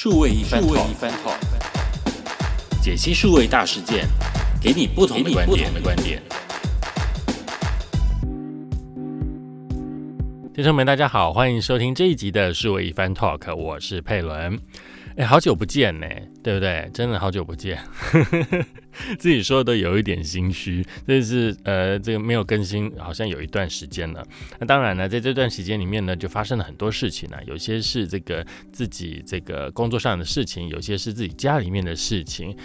数位一番 talk，解析数位大事件，给你不同的观点。的观点。听众们，大家好，欢迎收听这一集的数位一番 talk，我是佩伦。哎，好久不见呢，对不对？真的好久不见，自己说的都有一点心虚。这是呃，这个没有更新，好像有一段时间了。那当然呢，在这段时间里面呢，就发生了很多事情呢。有些是这个自己这个工作上的事情，有些是自己家里面的事情，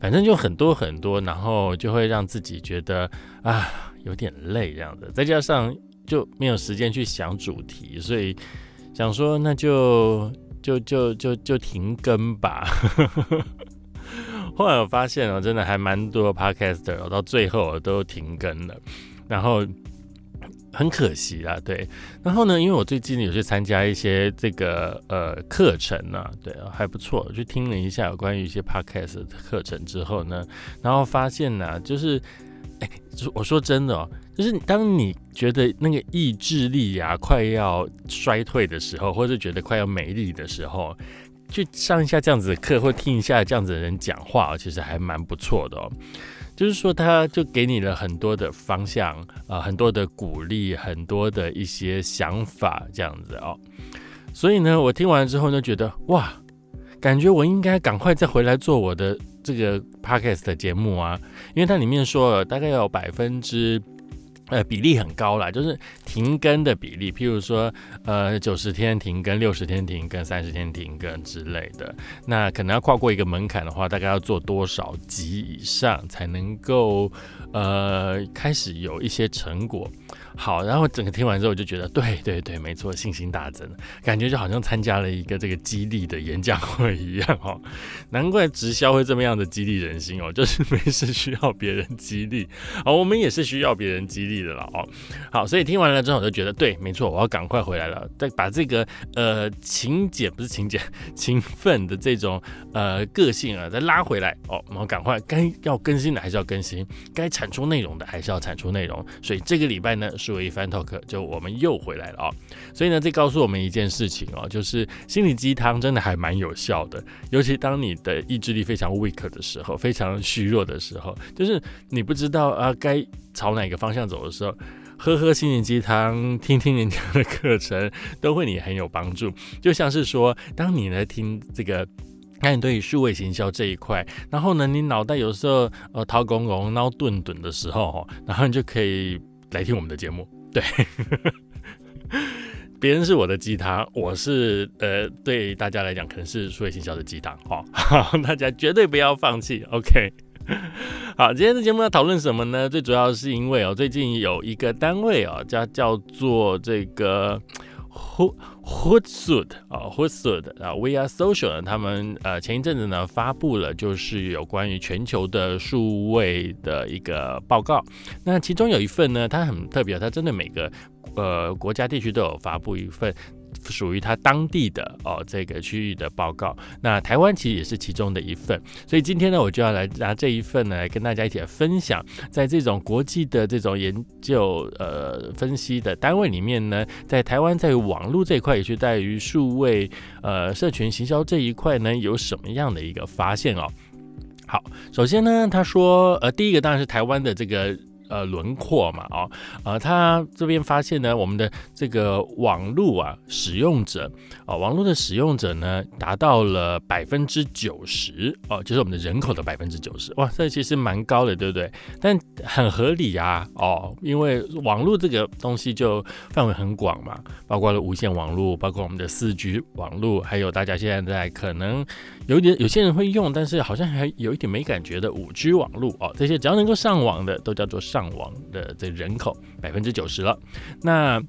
反正就很多很多，然后就会让自己觉得啊有点累这样的。再加上就没有时间去想主题，所以想说那就。就就就就停更吧。后来我发现哦，真的还蛮多 podcaster 到最后都停更了，然后很可惜啦。对，然后呢，因为我最近有去参加一些这个呃课程呢，对，还不错。去听了一下有关于一些 podcast 的课程之后呢，然后发现呢，就是。哎，我说真的哦，就是当你觉得那个意志力呀快要衰退的时候，或者觉得快要没力的时候，去上一下这样子的课，或听一下这样子的人讲话，其实还蛮不错的哦。就是说，他就给你了很多的方向啊，很多的鼓励，很多的一些想法这样子哦。所以呢，我听完之后呢，觉得哇，感觉我应该赶快再回来做我的。这个 podcast 的节目啊，因为它里面说了大概有百分之呃比例很高啦，就是停更的比例，譬如说呃九十天停更、六十天停更、三十天停更之类的，那可能要跨过一个门槛的话，大概要做多少集以上才能够呃开始有一些成果。好，然后整个听完之后，我就觉得对对对，没错，信心大增，感觉就好像参加了一个这个激励的演讲会一样哦。难怪直销会这么样的激励人心哦，就是没事需要别人激励，哦，我们也是需要别人激励的了哦。好，所以听完了之后，我就觉得对，没错，我要赶快回来了，再把这个呃勤俭不是勤俭勤奋的这种呃个性啊再拉回来哦，我们赶快该要更新的还是要更新，该产出内容的还是要产出内容。所以这个礼拜呢。数位番 talk 就我们又回来了啊，所以呢，这告诉我们一件事情哦，就是心理鸡汤真的还蛮有效的，尤其当你的意志力非常 weak 的时候，非常虚弱的时候，就是你不知道啊该朝哪个方向走的时候，喝喝心灵鸡汤，听听人家的课程，都会你很有帮助。就像是说，当你来听这个，那你对于数位行销这一块，然后呢，你脑袋有时候呃掏公公、挠顿顿的时候，然后你就可以。来听我们的节目，对，别人是我的鸡汤，我是呃，对大家来讲可能是数位行销的鸡汤，哈，大家绝对不要放弃，OK，好，今天的节目要讨论什么呢？最主要是因为哦，最近有一个单位哦，叫叫做这个。Hood Hood Suit 啊，Hood Suit 啊，We Are Social 呢他们呃前一阵子呢发布了就是有关于全球的数位的一个报告，那其中有一份呢，它很特别，它针对每个呃国家地区都有发布一份。属于它当地的哦，这个区域的报告。那台湾其实也是其中的一份，所以今天呢，我就要来拿这一份呢，来跟大家一起来分享。在这种国际的这种研究呃分析的单位里面呢，在台湾在网络这一块，也是在于数位呃社群行销这一块呢，有什么样的一个发现哦？好，首先呢，他说呃，第一个当然是台湾的这个。呃，轮廓嘛，哦，呃，他这边发现呢，我们的这个网络啊，使用者啊，网络的使用者呢，达到了百分之九十哦，就是我们的人口的百分之九十，哇，这其实蛮高的，对不对？但很合理呀，哦，因为网络这个东西就范围很广嘛，包括了无线网络，包括我们的四 G 网络，还有大家现在在可能有点有些人会用，但是好像还有一点没感觉的五 G 网络哦，这些只要能够上网的，都叫做上。上网的这人口百分之九十了，那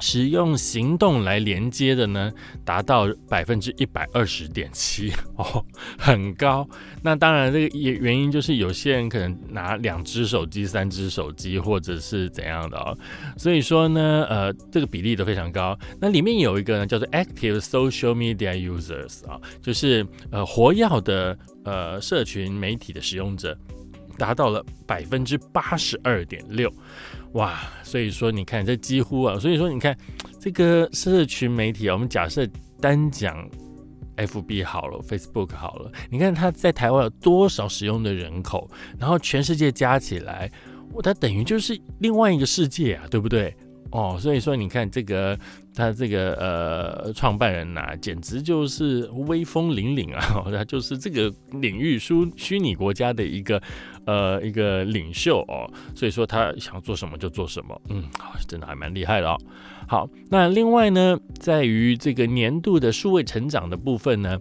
使用行动来连接的呢，达到百分之一百二十点七哦，很高。那当然，这个原因就是有些人可能拿两只手机、三只手机，或者是怎样的哦。所以说呢，呃，这个比例都非常高。那里面有一个呢，叫做 Active Social Media Users 啊，就是呃活跃的呃社群媒体的使用者。达到了百分之八十二点六，哇！所以说你看，这几乎啊，所以说你看这个社群媒体啊，我们假设单讲 FB 好了，Facebook 好了，你看它在台湾有多少使用的人口，然后全世界加起来，它等于就是另外一个世界啊，对不对？哦，所以说你看这个他这个呃创办人呐，简直就是威风凛凛啊，他就是这个领域虚虚拟国家的一个呃一个领袖哦，所以说他想做什么就做什么，嗯，真的还蛮厉害的哦。好，那另外呢，在于这个年度的数位成长的部分呢，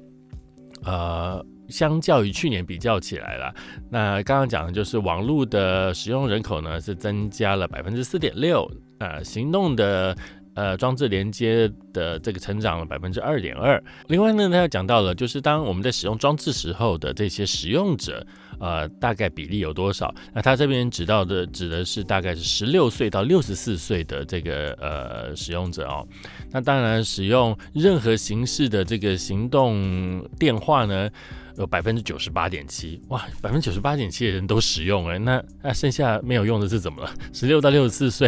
呃。相较于去年比较起来了，那刚刚讲的就是网络的使用人口呢是增加了百分之四点六，呃，行动的呃装置连接的这个成长了百分之二点二。另外呢，他又讲到了，就是当我们在使用装置时候的这些使用者，呃，大概比例有多少？那他这边指到的指的是大概是十六岁到六十四岁的这个呃使用者哦。那当然，使用任何形式的这个行动电话呢？有百分之九十八点七，哇，百分之九十八点七的人都使用哎，那那剩下没有用的是怎么了？十六到六十四岁，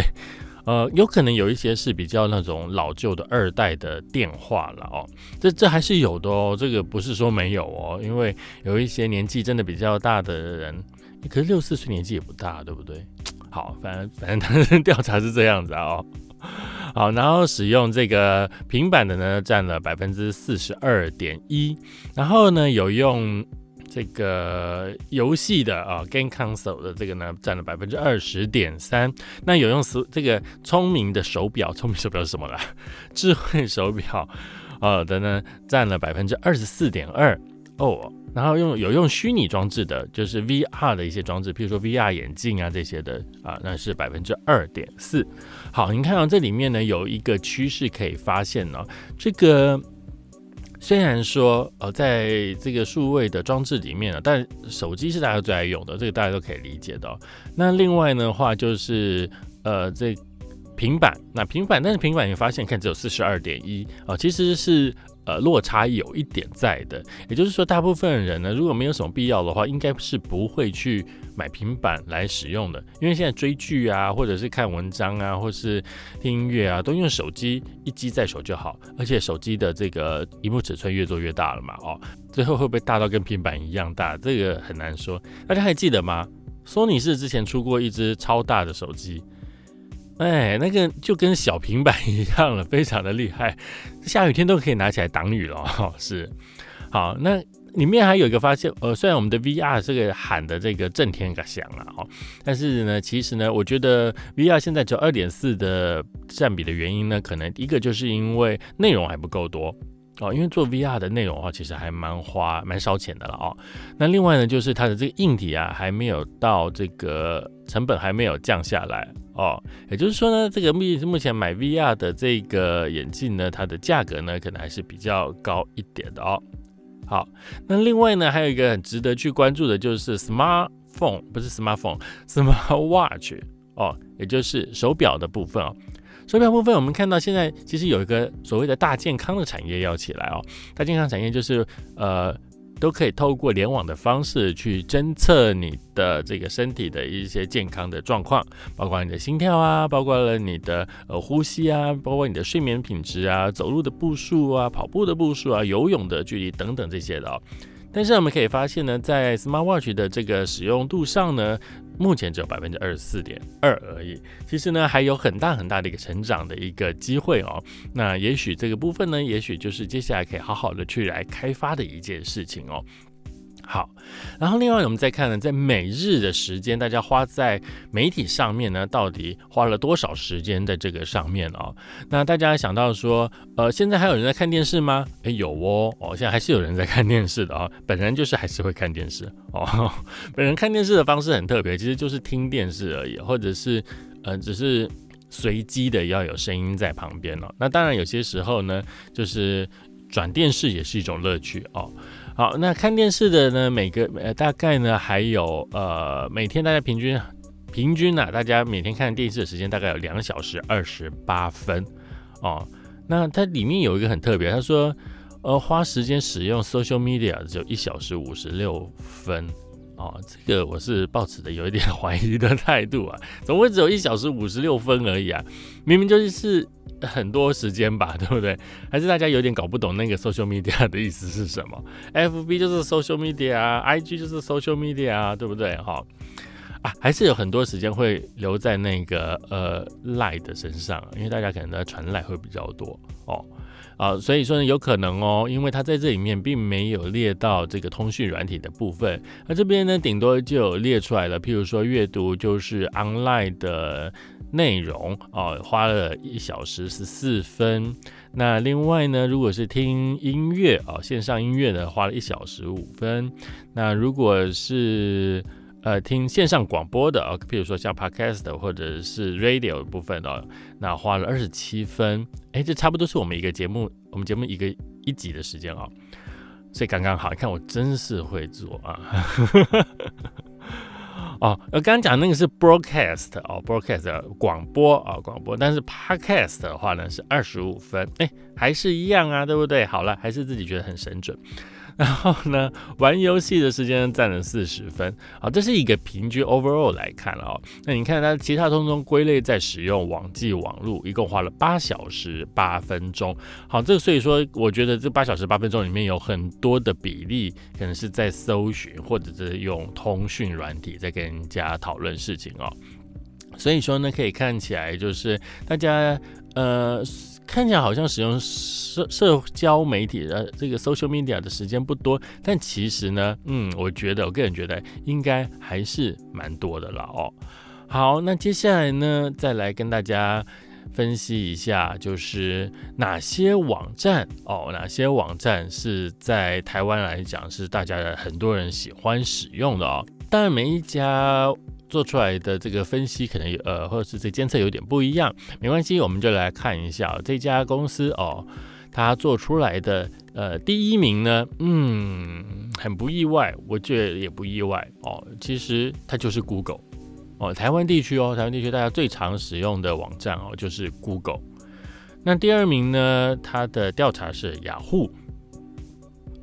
呃，有可能有一些是比较那种老旧的二代的电话了哦，这这还是有的哦，这个不是说没有哦，因为有一些年纪真的比较大的人，可是六四岁年纪也不大，对不对？好，反正反正他 调查是这样子啊。好，然后使用这个平板的呢，占了百分之四十二点一，然后呢，有用这个游戏的啊，game console 的这个呢，占了百分之二十点三，那有用手这个聪明的手表，聪明手表是什么啦？智慧手表，呃的呢，占了百分之二十四点二。哦，然后用有用虚拟装置的，就是 VR 的一些装置，譬如说 VR 眼镜啊这些的啊，那是百分之二点四。好，你看到这里面呢有一个趋势可以发现呢，这个虽然说呃在这个数位的装置里面呢，但手机是大家最爱用的，这个大家都可以理解的。那另外的话就是呃这平板，那平板，但是平板你发现看只有四十二点一啊，其实是。呃，落差有一点在的，也就是说，大部分人呢，如果没有什么必要的话，应该是不会去买平板来使用的，因为现在追剧啊，或者是看文章啊，或是听音乐啊，都用手机一机在手就好，而且手机的这个荧幕尺寸越做越大了嘛，哦，最后会不会大到跟平板一样大，这个很难说。大家还记得吗？索尼是之前出过一只超大的手机。哎，那个就跟小平板一样了，非常的厉害，下雨天都可以拿起来挡雨了。哈，是，好，那里面还有一个发现，呃，虽然我们的 VR 这个喊的这个震天个响了，哈，但是呢，其实呢，我觉得 VR 现在只有二点四的占比的原因呢，可能一个就是因为内容还不够多。哦，因为做 VR 的内容的话，其实还蛮花、蛮烧钱的了哦。那另外呢，就是它的这个硬体啊，还没有到这个成本还没有降下来哦。也就是说呢，这个目目前买 VR 的这个眼镜呢，它的价格呢，可能还是比较高一点的哦。好，那另外呢，还有一个很值得去关注的，就是 smartphone，不是 smartphone，smart watch 哦，也就是手表的部分哦。手表部分，我们看到现在其实有一个所谓的大健康的产业要起来哦。大健康产业就是呃，都可以透过联网的方式去侦测你的这个身体的一些健康的状况，包括你的心跳啊，包括了你的呃呼吸啊，包括你的睡眠品质啊，走路的步数啊，跑步的步数啊，游泳的距离等等这些的哦。但是我们可以发现呢，在 Smart Watch 的这个使用度上呢，目前只有百分之二十四点二而已。其实呢，还有很大很大的一个成长的一个机会哦。那也许这个部分呢，也许就是接下来可以好好的去来开发的一件事情哦。好，然后另外我们再看呢，在每日的时间，大家花在媒体上面呢，到底花了多少时间在这个上面哦？那大家想到说，呃，现在还有人在看电视吗？诶，有哦，哦，现在还是有人在看电视的啊。本人就是还是会看电视哦。本人看电视的方式很特别，其实就是听电视而已，或者是呃，只是随机的要有声音在旁边哦。那当然有些时候呢，就是转电视也是一种乐趣哦。好，那看电视的呢？每个呃，大概呢还有呃，每天大家平均平均呢，大家每天看电视的时间大概有两小时二十八分哦。那它里面有一个很特别，他说呃，花时间使用 social media 只有一小时五十六分哦。这个我是抱持的有一点怀疑的态度啊，怎么会只有一小时五十六分而已啊？明明就是很多时间吧，对不对？还是大家有点搞不懂那个 social media 的意思是什么？FB 就是 social media，IG 就是 social media，对不对？哈啊，还是有很多时间会留在那个呃赖的身上，因为大家可能在传赖会比较多哦。啊，所以说呢，有可能哦，因为它在这里面并没有列到这个通讯软体的部分，那这边呢，顶多就有列出来了。譬如说阅读就是 online 的内容哦，花了一小时十四分。那另外呢，如果是听音乐啊，线上音乐的，花了一小时五分。那如果是呃，听线上广播的啊，譬如说像 podcast 或者是 radio 的部分哦，那花了二十七分，哎，这差不多是我们一个节目，我们节目一个一集的时间哦，所以刚刚好。你看我真是会做啊，哦，我刚刚讲那个是 broadcast 哦，broadcast 广播啊，广播，但是 podcast 的话呢是二十五分，哎，还是一样啊，对不对？好了，还是自己觉得很神准。然后呢，玩游戏的时间占了四十分，好，这是一个平均 overall 来看了哦。那你看它其他通通归类在使用网际网络，一共花了八小时八分钟。好，这个所以说，我觉得这八小时八分钟里面有很多的比例，可能是在搜寻或者是用通讯软体在跟人家讨论事情哦。所以说呢，可以看起来就是大家呃。看起来好像使用社社交媒体的这个 social media 的时间不多，但其实呢，嗯，我觉得我个人觉得应该还是蛮多的了哦。好，那接下来呢，再来跟大家分析一下，就是哪些网站哦，哪些网站是在台湾来讲是大家很多人喜欢使用的哦。当然，每一家。做出来的这个分析可能呃，或者是这监测有点不一样，没关系，我们就来看一下这家公司哦，它做出来的呃第一名呢，嗯，很不意外，我觉得也不意外哦，其实它就是 Google 哦，台湾地区哦，台湾地区大家最常使用的网站哦就是 Google。那第二名呢，它的调查是雅虎，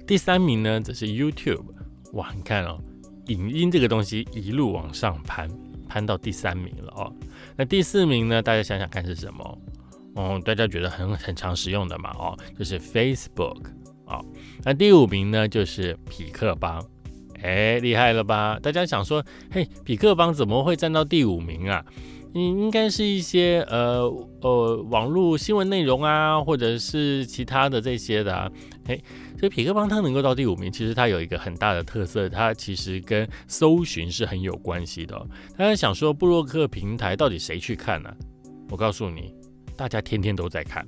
第三名呢则是 YouTube，哇，你看哦。影音这个东西一路往上攀，攀到第三名了哦。那第四名呢？大家想想看是什么？哦，大家觉得很很常使用的嘛？哦，就是 Facebook 啊。那第五名呢？就是匹克邦。哎，厉害了吧？大家想说，嘿，匹克邦怎么会站到第五名啊？应应该是一些呃呃网络新闻内容啊，或者是其他的这些的啊。嘿。所以匹克邦它能够到第五名，其实它有一个很大的特色，它其实跟搜寻是很有关系的。大家想说布洛克平台到底谁去看呢？我告诉你，大家天天都在看，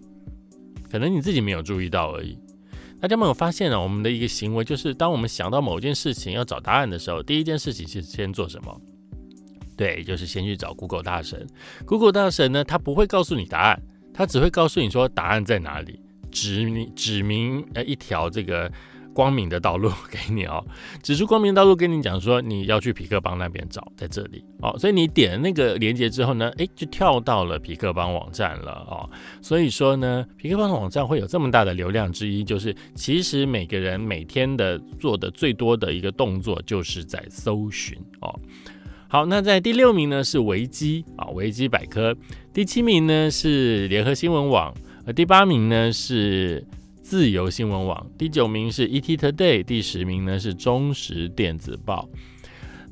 可能你自己没有注意到而已。大家没有发现呢？我们的一个行为就是，当我们想到某件事情要找答案的时候，第一件事情是先做什么？对，就是先去找 Google 大神。Google 大神呢，他不会告诉你答案，他只会告诉你说答案在哪里。指明指明呃一条这个光明的道路 给你哦，指出光明道路跟你讲说你要去匹克邦那边找，在这里哦，所以你点那个链接之后呢，哎就跳到了匹克邦网站了哦，所以说呢，匹克邦网站会有这么大的流量之一，就是其实每个人每天的做的最多的一个动作就是在搜寻哦。好，那在第六名呢是维基啊，维基百科，第七名呢是联合新闻网。而第八名呢是自由新闻网，第九名是 ET Today，第十名呢是中时电子报。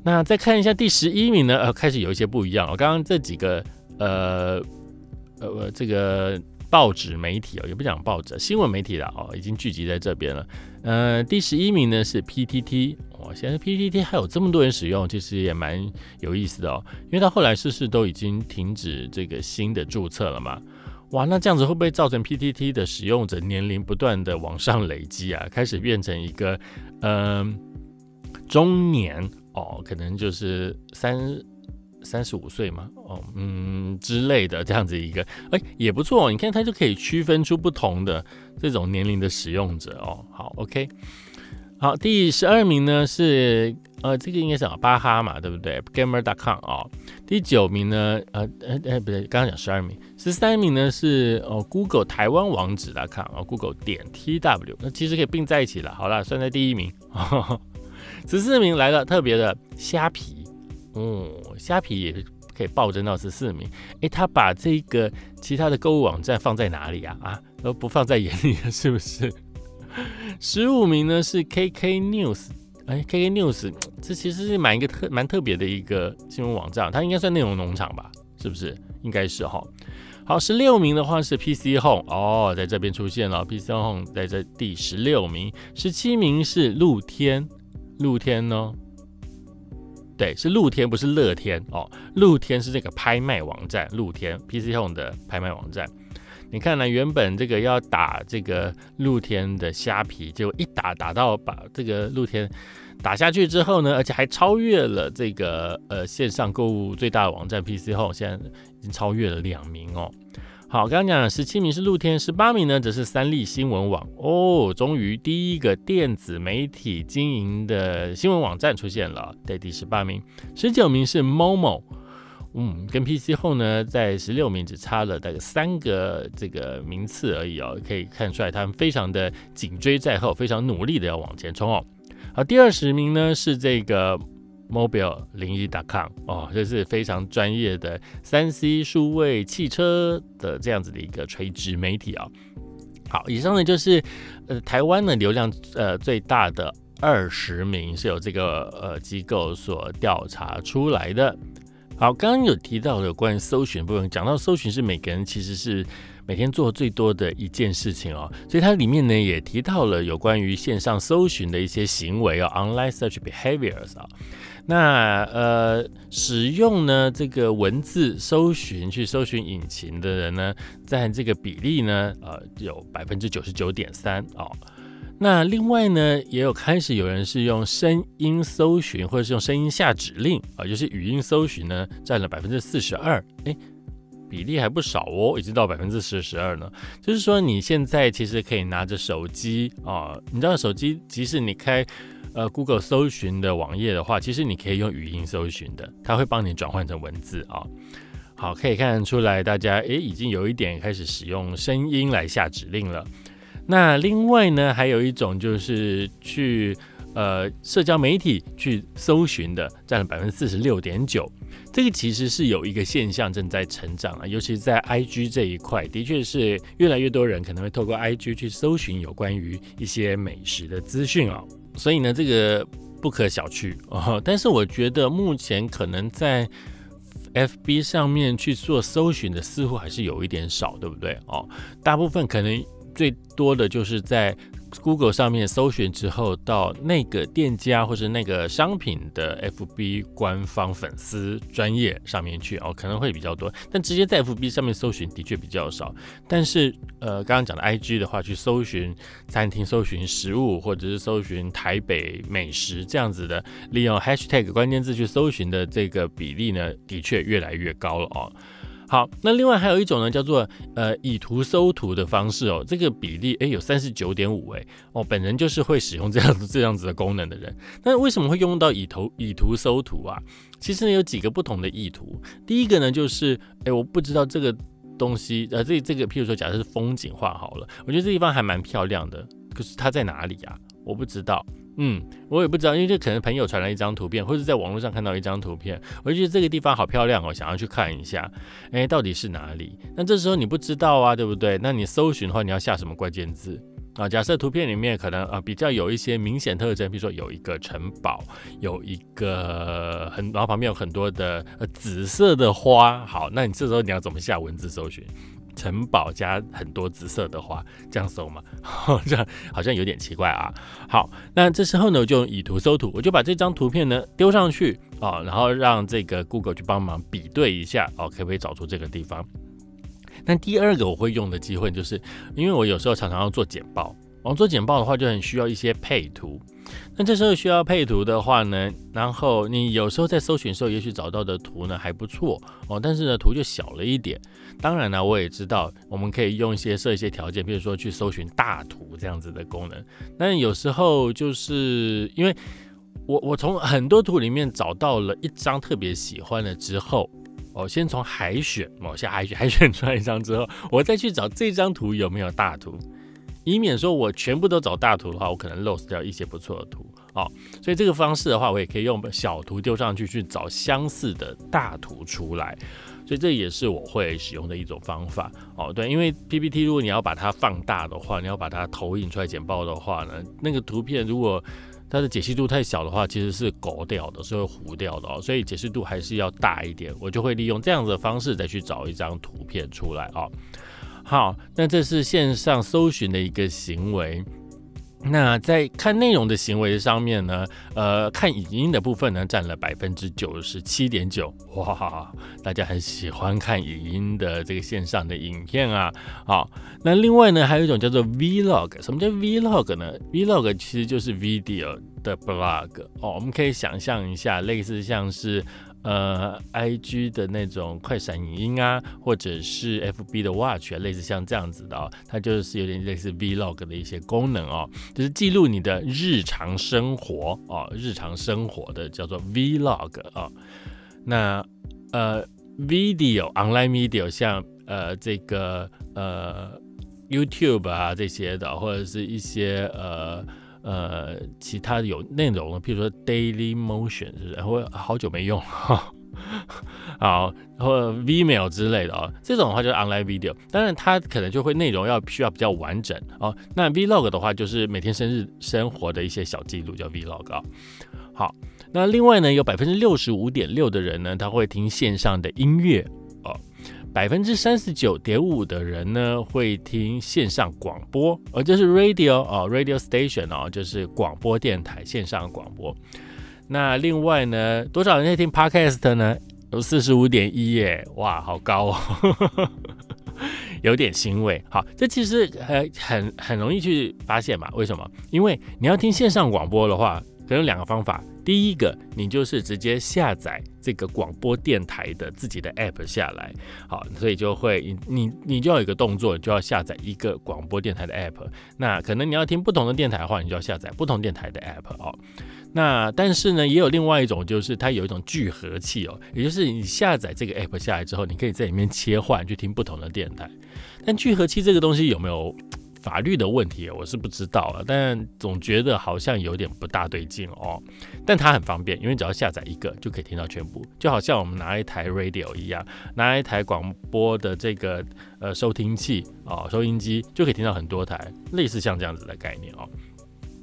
那再看一下第十一名呢，呃，开始有一些不一样了。刚刚这几个呃呃这个报纸媒体哦，也不讲报纸，新闻媒体了哦，已经聚集在这边了。呃，第十一名呢是 PTT，哇，现在 PTT 还有这么多人使用，其实也蛮有意思的哦。因为它后来是不是都已经停止这个新的注册了嘛？哇，那这样子会不会造成 PTT 的使用者年龄不断的往上累积啊？开始变成一个，嗯，中年哦，可能就是三三十五岁嘛，哦，嗯之类的这样子一个，哎，也不错，你看它就可以区分出不同的这种年龄的使用者哦。好，OK。好，第十二名呢是呃，这个应该是巴哈嘛，对不对？Gamer.com 啊。第九名呢，呃呃呃，不对，刚刚讲十二名，十三名呢是哦，Google 台湾网址来看啊，Google 点 TW，那其实可以并在一起了。好了，算在第一名。十四名来了，特别的虾皮，哦，虾皮也可以暴增到十四名。诶，他把这个其他的购物网站放在哪里啊？啊，都不放在眼里了，是不是？十五名呢是 KK News，哎，KK News 这其实是蛮一个特蛮特别的一个新闻网站，它应该算内容农场吧？是不是？应该是哈。好，十六名的话是 PC Home，哦，在这边出现了 PC Home 在这第十六名。十七名是露天，露天呢？对，是露天，不是乐天哦。露天是这个拍卖网站，露天 PC Home 的拍卖网站。你看呢？原本这个要打这个露天的虾皮，结果一打打到把这个露天打下去之后呢，而且还超越了这个呃线上购物最大的网站 PC 后，现在已经超越了两名哦。好，刚刚讲十七名是露天，十八名呢则是三立新闻网哦，终于第一个电子媒体经营的新闻网站出现了，在第十八名，十九名是 Momo。嗯，跟 PC 后呢，在十六名只差了大概三个这个名次而已哦，可以看出来他们非常的紧追在后，非常努力的要往前冲哦。好，第二十名呢是这个 Mobile 零一 .com 哦，这是非常专业的三 C 数位汽车的这样子的一个垂直媒体啊。好，以上呢就是呃台湾的流量呃最大的二十名是由这个呃机构所调查出来的。好，刚刚有提到的关于搜寻部分，讲到搜寻是每个人其实是每天做最多的一件事情哦，所以它里面呢也提到了有关于线上搜寻的一些行为哦，online search behaviors 啊，那呃使用呢这个文字搜寻去搜寻引擎的人呢，在这个比例呢呃有百分之九十九点三哦。那另外呢，也有开始有人是用声音搜寻，或者是用声音下指令啊，就是语音搜寻呢，占了百分之四十二，哎，比例还不少哦，已经到百分之四十二呢。就是说，你现在其实可以拿着手机啊，你知道手机，即使你开呃 Google 搜寻的网页的话，其实你可以用语音搜寻的，它会帮你转换成文字啊。好，可以看得出来，大家诶已经有一点开始使用声音来下指令了。那另外呢，还有一种就是去呃社交媒体去搜寻的，占了百分之四十六点九。这个其实是有一个现象正在成长啊，尤其是在 IG 这一块，的确是越来越多人可能会透过 IG 去搜寻有关于一些美食的资讯啊。所以呢，这个不可小觑哦。但是我觉得目前可能在 FB 上面去做搜寻的，似乎还是有一点少，对不对？哦，大部分可能。最多的就是在 Google 上面搜寻之后，到那个店家或者那个商品的 FB 官方粉丝专业上面去哦，可能会比较多。但直接在 FB 上面搜寻的确比较少。但是呃，刚刚讲的 IG 的话，去搜寻餐厅、搜寻食物或者是搜寻台北美食这样子的，利用 Hashtag 关键字去搜寻的这个比例呢，的确越来越高了哦。好，那另外还有一种呢，叫做呃以图搜图的方式哦，这个比例诶有三十九点五诶哦，本人就是会使用这样子 这样子的功能的人。那为什么会用到以图以图搜图啊？其实呢有几个不同的意图。第一个呢就是诶我不知道这个东西呃这这个譬如说假设是风景画好了，我觉得这地方还蛮漂亮的，可是它在哪里啊？我不知道。嗯，我也不知道，因为这可能朋友传来一张图片，或者在网络上看到一张图片，我就觉得这个地方好漂亮哦，想要去看一下，哎，到底是哪里？那这时候你不知道啊，对不对？那你搜寻的话，你要下什么关键字啊？假设图片里面可能啊比较有一些明显特征，比如说有一个城堡，有一个很，然后旁边有很多的呃紫色的花，好，那你这时候你要怎么下文字搜寻？城堡加很多紫色的花，这样搜吗？这样好像有点奇怪啊。好，那这时候呢，我就用以图搜图，我就把这张图片呢丢上去哦，然后让这个 Google 去帮忙比对一下哦，可不可以找出这个地方？那第二个我会用的机会，就是因为我有时候常常要做简报，我做简报的话就很需要一些配图。那这时候需要配图的话呢，然后你有时候在搜寻时候，也许找到的图呢还不错哦，但是呢图就小了一点。当然呢，我也知道我们可以用一些设一些条件，比如说去搜寻大图这样子的功能。但有时候就是因为我我从很多图里面找到了一张特别喜欢的之后，哦，先从海选，某些海选海选出来一张之后，我再去找这张图有没有大图。以免说我全部都找大图的话，我可能 lose 掉一些不错的图哦。所以这个方式的话，我也可以用小图丢上去，去找相似的大图出来。所以这也是我会使用的一种方法哦。对，因为 PPT 如果你要把它放大的话，你要把它投影出来简报的话呢，那个图片如果它的解析度太小的话，其实是狗掉的，是会糊掉的哦。所以解析度还是要大一点，我就会利用这样子的方式再去找一张图片出来哦。好，那这是线上搜寻的一个行为。那在看内容的行为上面呢，呃，看影音的部分呢，占了百分之九十七点九。哇，大家很喜欢看影音的这个线上的影片啊。好，那另外呢，还有一种叫做 Vlog。什么叫 Vlog 呢？Vlog 其实就是 video 的 blog 哦。我们可以想象一下，类似像是。呃，I G 的那种快闪影音啊，或者是 F B 的 Watch，类似像这样子的哦，它就是有点类似 Vlog 的一些功能哦，就是记录你的日常生活哦，日常生活的叫做 Vlog 啊。那呃，Video Online Video 像呃这个呃 YouTube 啊这些的，或者是一些呃。呃，其他有内容的，譬如说 Daily Motion，是不是？或好久没用，好，或 Vmail 之类的哦，这种的话就是 Online Video，当然它可能就会内容要需要比较完整哦。那 Vlog 的话，就是每天生日生活的一些小记录，叫 Vlog 啊。好，那另外呢，有百分之六十五点六的人呢，他会听线上的音乐。百分之三十九点五的人呢会听线上广播，哦，就是 radio 哦，radio station 哦，就是广播电台线上广播。那另外呢，多少人在听 podcast 呢？有四十五点一耶，哇，好高哦，有点欣慰。好，这其实很很很容易去发现嘛？为什么？因为你要听线上广播的话，可能有两个方法。第一个，你就是直接下载这个广播电台的自己的 app 下来，好，所以就会你你你就要有一个动作，就要下载一个广播电台的 app。那可能你要听不同的电台的话，你就要下载不同电台的 app 哦。那但是呢，也有另外一种，就是它有一种聚合器哦，也就是你下载这个 app 下来之后，你可以在里面切换去听不同的电台。但聚合器这个东西有没有？法律的问题我是不知道了，但总觉得好像有点不大对劲哦。但它很方便，因为只要下载一个就可以听到全部，就好像我们拿一台 radio 一样，拿一台广播的这个呃收听器哦，收音机就可以听到很多台，类似像这样子的概念哦。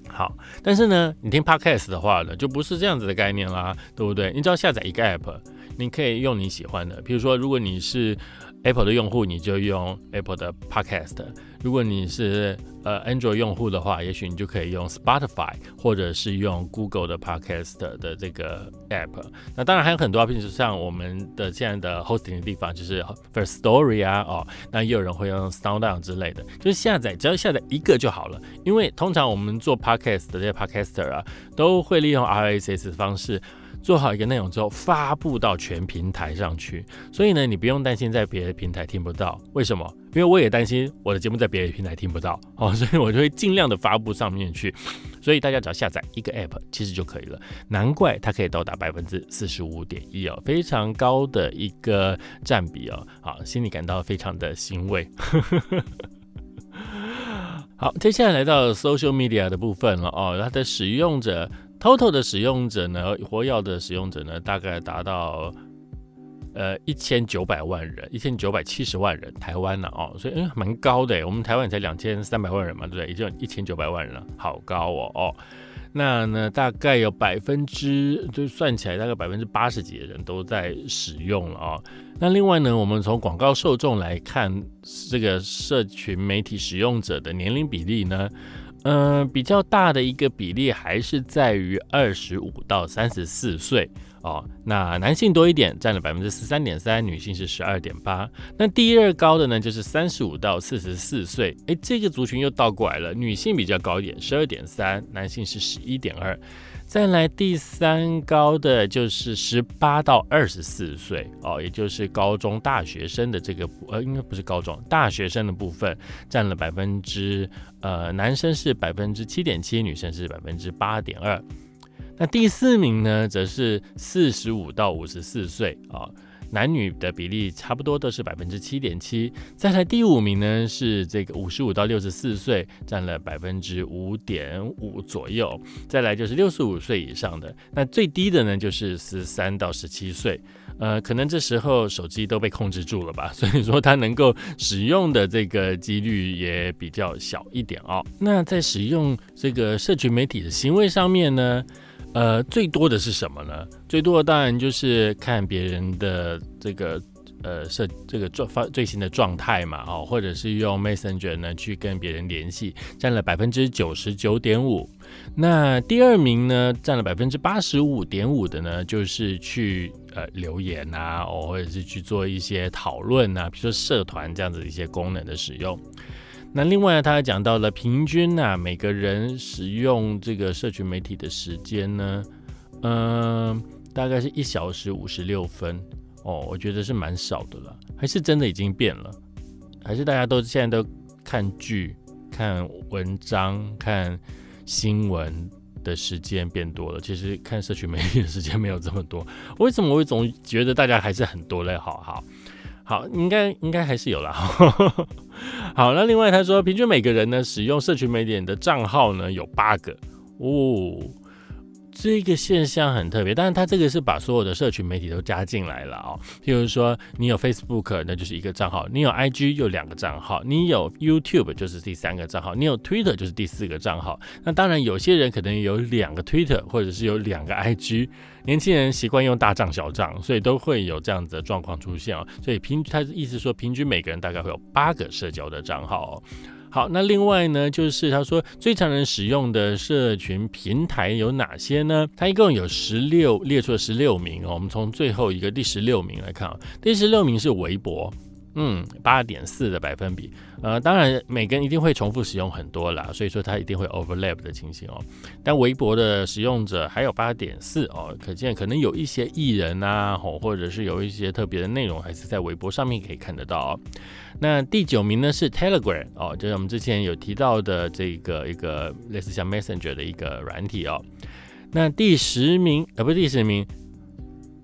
好，但是呢，你听 podcast 的话呢，就不是这样子的概念啦，对不对？你只要下载一个 app，你可以用你喜欢的，比如说如果你是 Apple 的用户，你就用 Apple 的 podcast。如果你是呃 Android 用户的话，也许你就可以用 Spotify，或者是用 Google 的 Podcast 的这个 App。那当然还有很多，比如像我们的现在的 hosting 的地方，就是 First Story 啊，哦，那也有人会用 SoundOn 之类的，就是下载只要下载一个就好了。因为通常我们做 Podcast 的这些 Podcaster 啊，都会利用 RSS 方式。做好一个内容之后，发布到全平台上去，所以呢，你不用担心在别的平台听不到。为什么？因为我也担心我的节目在别的平台听不到哦，所以我就会尽量的发布上面去。所以大家只要下载一个 app，其实就可以了。难怪它可以到达百分之四十五点一哦，非常高的一个占比哦，好，心里感到非常的欣慰。好，接下来来到 social media 的部分了哦，它的使用者。Total 的使用者呢，活药的使用者呢，大概达到呃一千九百万人，一千九百七十万人，台湾呢哦，所以嗯蛮高的，我们台湾才两千三百万人嘛，对不对？也就一千九百万人了，好高哦哦。那呢，大概有百分之就算起来，大概百分之八十几的人都在使用了啊。那另外呢，我们从广告受众来看，这个社群媒体使用者的年龄比例呢？嗯，比较大的一个比例还是在于二十五到三十四岁哦。那男性多一点，占了百分之十三点三，女性是十二点八。那第二高的呢，就是三十五到四十四岁，哎，这个族群又倒过来了，女性比较高一点，十二点三，男性是十一点二。再来第三高的就是十八到二十四岁哦，也就是高中大学生的这个呃，应该不是高中大学生的部分，占了百分之呃，男生是百分之七点七，女生是百分之八点二。那第四名呢，则是四十五到五十四岁啊。男女的比例差不多都是百分之七点七。再来第五名呢是这个五十五到六十四岁，占了百分之五点五左右。再来就是六十五岁以上的，那最低的呢就是十三到十七岁。呃，可能这时候手机都被控制住了吧，所以说它能够使用的这个几率也比较小一点哦。那在使用这个社群媒体的行为上面呢，呃，最多的是什么呢？最多的当然就是看别人的这个。呃，设这个状发最新的状态嘛，哦，或者是用 Messenger 呢去跟别人联系，占了百分之九十九点五。那第二名呢，占了百分之八十五点五的呢，就是去呃留言啊，哦，或者是去做一些讨论啊，比如说社团这样子一些功能的使用。那另外他还讲到了平均啊，每个人使用这个社群媒体的时间呢，嗯，大概是一小时五十六分。哦，我觉得是蛮少的了，还是真的已经变了？还是大家都现在都看剧、看文章、看新闻的时间变多了？其实看社群媒体的时间没有这么多。为什么我总觉得大家还是很多嘞？好好好，应该应该还是有啦。好，那另外他说，平均每个人呢使用社群媒体的账号呢有八个哦。这个现象很特别，但是它这个是把所有的社群媒体都加进来了哦。譬如说，你有 Facebook，那就是一个账号；你有 IG，有两个账号；你有 YouTube，就是第三个账号；你有 Twitter，就是第四个账号。那当然，有些人可能有两个 Twitter，或者是有两个 IG。年轻人习惯用大账小账，所以都会有这样子的状况出现哦。所以平，他意思说，平均每个人大概会有八个社交的账号哦。好，那另外呢，就是他说最常人使用的社群平台有哪些呢？它一共有十六，列出了十六名哦。我们从最后一个第十六名来看啊，第十六名是微博。嗯，八点四的百分比，呃，当然每个人一定会重复使用很多啦，所以说它一定会 overlap 的情形哦。但微博的使用者还有八点四哦，可见可能有一些艺人啊，或或者是有一些特别的内容，还是在微博上面可以看得到哦。那第九名呢是 Telegram 哦，就是我们之前有提到的这个一个类似像 Messenger 的一个软体哦。那第十名，呃，不是第十名。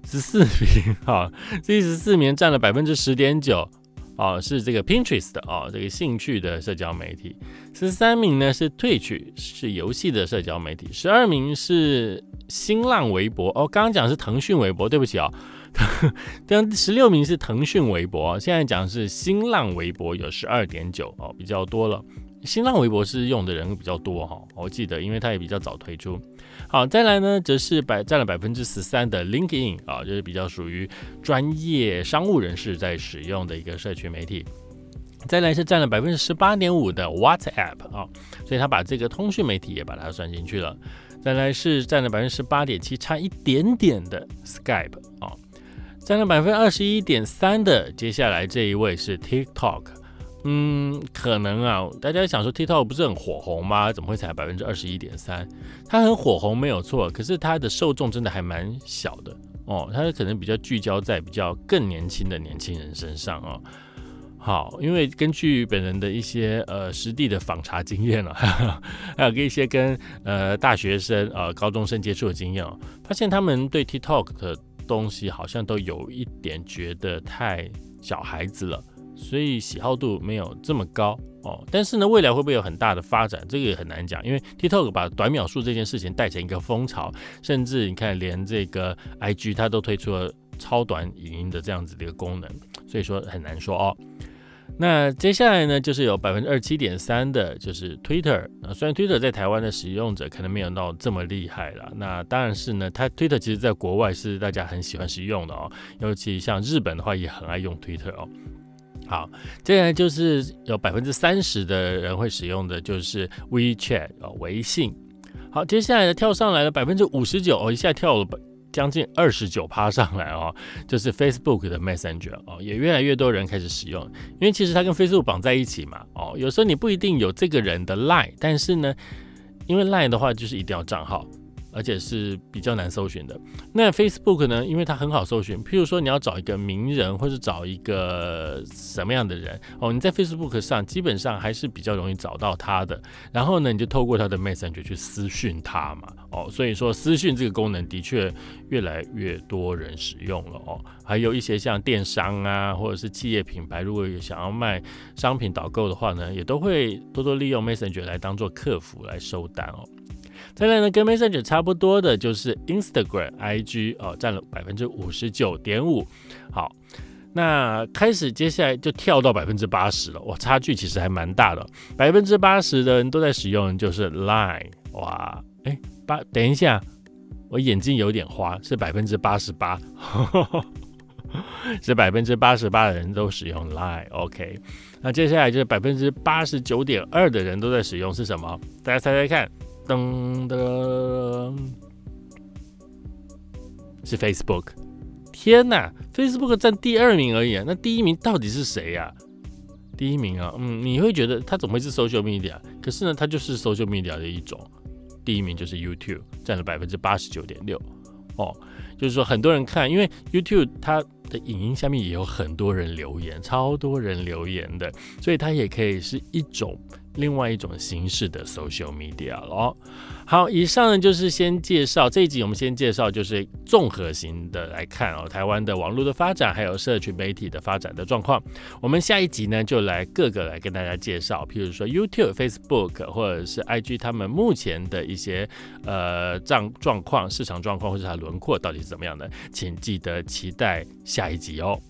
十四名，哈，第十四名占了百分之十点九，啊，是这个 Pinterest 的啊，这个兴趣的社交媒体。十三名呢是 Twitch，是游戏的社交媒体。十二名是新浪微博，哦，刚刚讲是腾讯微博，对不起哦。第十六名是腾讯微博，现在讲是新浪微博，有十二点九，哦，比较多了。新浪微博是用的人比较多哈，我记得，因为它也比较早推出。好，再来呢，则是百占了百分之十三的 LinkedIn 啊，就是比较属于专业商务人士在使用的一个社群媒体。再来是占了百分之十八点五的 WhatsApp 啊，所以他把这个通讯媒体也把它算进去了。再来是占了百分之十八点七，差一点点的 Skype 啊，占了百分之二十一点三的，接下来这一位是 TikTok。嗯，可能啊，大家想说 TikTok 不是很火红吗？怎么会才百分之二十一点三？它很火红没有错，可是它的受众真的还蛮小的哦，它可能比较聚焦在比较更年轻的年轻人身上哦。好，因为根据本人的一些呃实地的访查经验了，还有跟一些跟呃大学生呃高中生接触的经验哦，发现他们对 TikTok 的东西好像都有一点觉得太小孩子了。所以喜好度没有这么高哦，但是呢，未来会不会有很大的发展，这个也很难讲。因为 TikTok 把短秒数这件事情带成一个风潮，甚至你看，连这个 IG 它都推出了超短语音的这样子的一个功能，所以说很难说哦。那接下来呢，就是有百分之二七点三的，就是 Twitter 啊，虽然 Twitter 在台湾的使用者可能没有到这么厉害了，那当然是呢，它 Twitter 其实在国外是大家很喜欢使用的哦，尤其像日本的话也很爱用 Twitter 哦。好，接下来就是有百分之三十的人会使用的就是 WeChat 哦，微信。好，接下来的跳上来了百分之五十九哦，一下跳了将近二十九趴上来哦，就是 Facebook 的 Messenger 哦，也越来越多人开始使用，因为其实它跟 Facebook 绑在一起嘛哦，有时候你不一定有这个人的 Line，但是呢，因为 Line 的话就是一定要账号。而且是比较难搜寻的。那 Facebook 呢，因为它很好搜寻，譬如说你要找一个名人或者找一个什么样的人哦，你在 Facebook 上基本上还是比较容易找到他的。然后呢，你就透过他的 Messenger 去私讯他嘛哦，所以说私讯这个功能的确越来越多人使用了哦。还有一些像电商啊，或者是企业品牌，如果有想要卖商品导购的话呢，也都会多多利用 Messenger 来当做客服来收单哦。再来呢，跟 Messenger 差不多的就是 Instagram IG 哦，占了百分之五十九点五。好，那开始接下来就跳到百分之八十了，哇，差距其实还蛮大的。百分之八十的人都在使用就是 Line，哇，哎，八，等一下，我眼睛有点花，是百分之八十八，是百分之八十八的人都使用 Line，OK。那接下来就是百分之八十九点二的人都在使用是什么？大家猜猜看。噔噔，是 Facebook。天哪，Facebook 占第二名而已！那第一名到底是谁呀？第一名啊，嗯，你会觉得它怎么会是 social media？可是呢，它就是 social media 的一种。第一名就是 YouTube，占了百分之八十九点六。哦，就是说很多人看，因为 YouTube 它的影音下面也有很多人留言，超多人留言的，所以它也可以是一种。另外一种形式的 social media 了。好，以上呢就是先介绍这一集，我们先介绍就是综合型的来看哦，台湾的网络的发展，还有社群媒体的发展的状况。我们下一集呢就来各个来跟大家介绍，譬如说 YouTube、Facebook 或者是 IG 他们目前的一些呃状状况、市场状况或者它轮廓到底是怎么样的，请记得期待下一集哦。